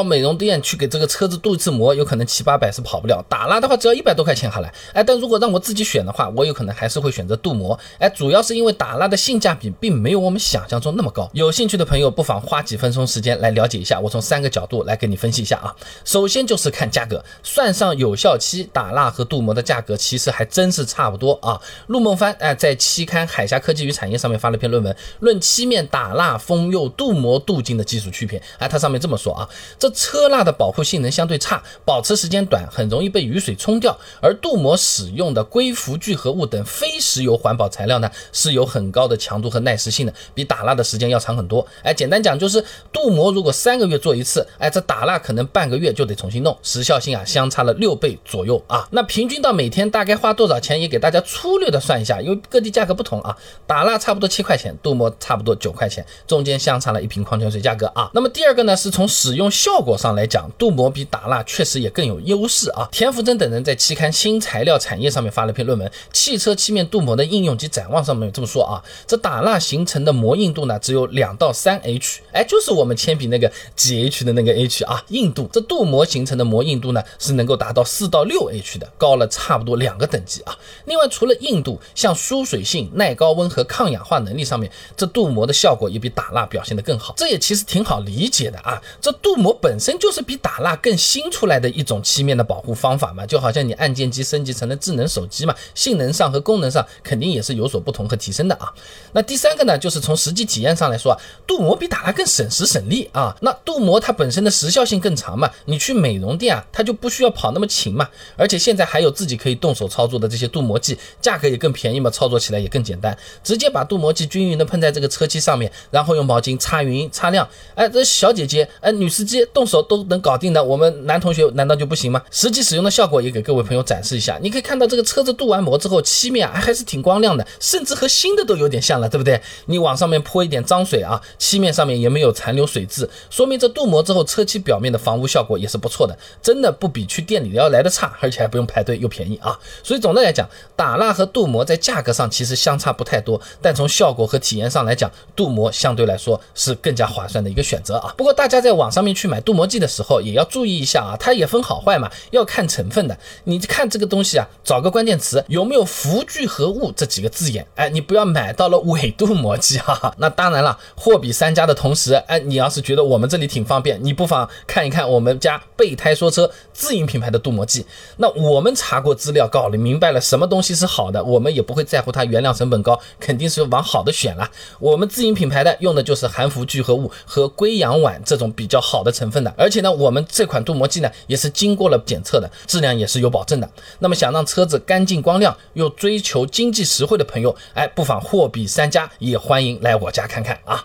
到美容店去给这个车子镀一次膜，有可能七八百是跑不了。打蜡的话，只要一百多块钱下来。哎，但如果让我自己选的话，我有可能还是会选择镀膜。哎，主要是因为打蜡的性价比并没有我们想象中那么高。有兴趣的朋友不妨花几分钟时间来了解一下。我从三个角度来给你分析一下啊。首先就是看价格，算上有效期，打蜡和镀膜的价格其实还真是差不多啊。陆梦帆哎，在期刊《海峡科技与产业》上面发了篇论文，论漆面打蜡、封釉、镀膜、镀金的技术区别。哎，它上面这么说啊，这车蜡的保护性能相对差，保持时间短，很容易被雨水冲掉。而镀膜使用的硅氟聚合物等非石油环保材料呢，是有很高的强度和耐蚀性的，比打蜡的时间要长很多。哎，简单讲就是镀膜如果三个月做一次，哎，这打蜡可能半个月就得重新弄，时效性啊相差了六倍左右啊。那平均到每天大概花多少钱，也给大家粗略的算一下，因为各地价格不同啊。打蜡差不多七块钱，镀膜差不多九块钱，中间相差了一瓶矿泉水价格啊。那么第二个呢，是从使用效效果上来讲，镀膜比打蜡确实也更有优势啊。田福珍等人在期刊《新材料产业》上面发了篇论文，《汽车漆面镀膜的应用及展望》上面这么说啊，这打蜡形成的膜硬度呢，只有两到三 H，哎，就是我们铅笔那个几 H 的那个 H 啊，硬度。这镀膜形成的膜硬度呢，是能够达到四到六 H 的，高了差不多两个等级啊。另外，除了硬度，像疏水性、耐高温和抗氧化能力上面，这镀膜的效果也比打蜡表现得更好。这也其实挺好理解的啊，这镀膜本身就是比打蜡更新出来的一种漆面的保护方法嘛，就好像你按键机升级成了智能手机嘛，性能上和功能上肯定也是有所不同和提升的啊。那第三个呢，就是从实际体验上来说啊，镀膜比打蜡更省时省力啊。那镀膜它本身的时效性更长嘛，你去美容店啊，它就不需要跑那么勤嘛，而且现在还有自己可以动手操作的这些镀膜剂，价格也更便宜嘛，操作起来也更简单，直接把镀膜剂均匀的喷在这个车漆上面，然后用毛巾擦匀擦亮，哎，这小姐姐哎，女司机动手都能搞定的，我们男同学难道就不行吗？实际使用的效果也给各位朋友展示一下，你可以看到这个车子镀完膜之后，漆面还还是挺光亮的，甚至和新的都有点像了，对不对？你往上面泼一点脏水啊，漆面上面也没有残留水渍，说明这镀膜之后车漆表面的防污效果也是不错的，真的不比去店里要来的差，而且还不用排队又便宜啊。所以总的来讲，打蜡和镀膜在价格上其实相差不太多，但从效果和体验上来讲，镀膜相对来说是更加划算的一个选择啊。不过大家在网上面去买镀膜剂的时候，也要注意一下啊，它也分好坏嘛，要看成分的。你看这个东西啊，找个关键词有没有氟聚合物这几个字眼，哎，你不要买到了伪镀膜剂哈。那当然了，货比三家的同时，哎，你要是觉得我们这里挺方便，你不妨看一看我们家备胎说车自营品牌的镀膜剂。那我们查过资料，搞明白了什么东西是好的，我们也不会在乎它原料成本高，肯定是往好的选了。我们自营品牌的用的就是含氟聚合物和硅氧烷这种比较好的成分成分的，而且呢，我们这款镀膜剂呢也是经过了检测的，质量也是有保证的。那么想让车子干净光亮又追求经济实惠的朋友，哎，不妨货比三家，也欢迎来我家看看啊。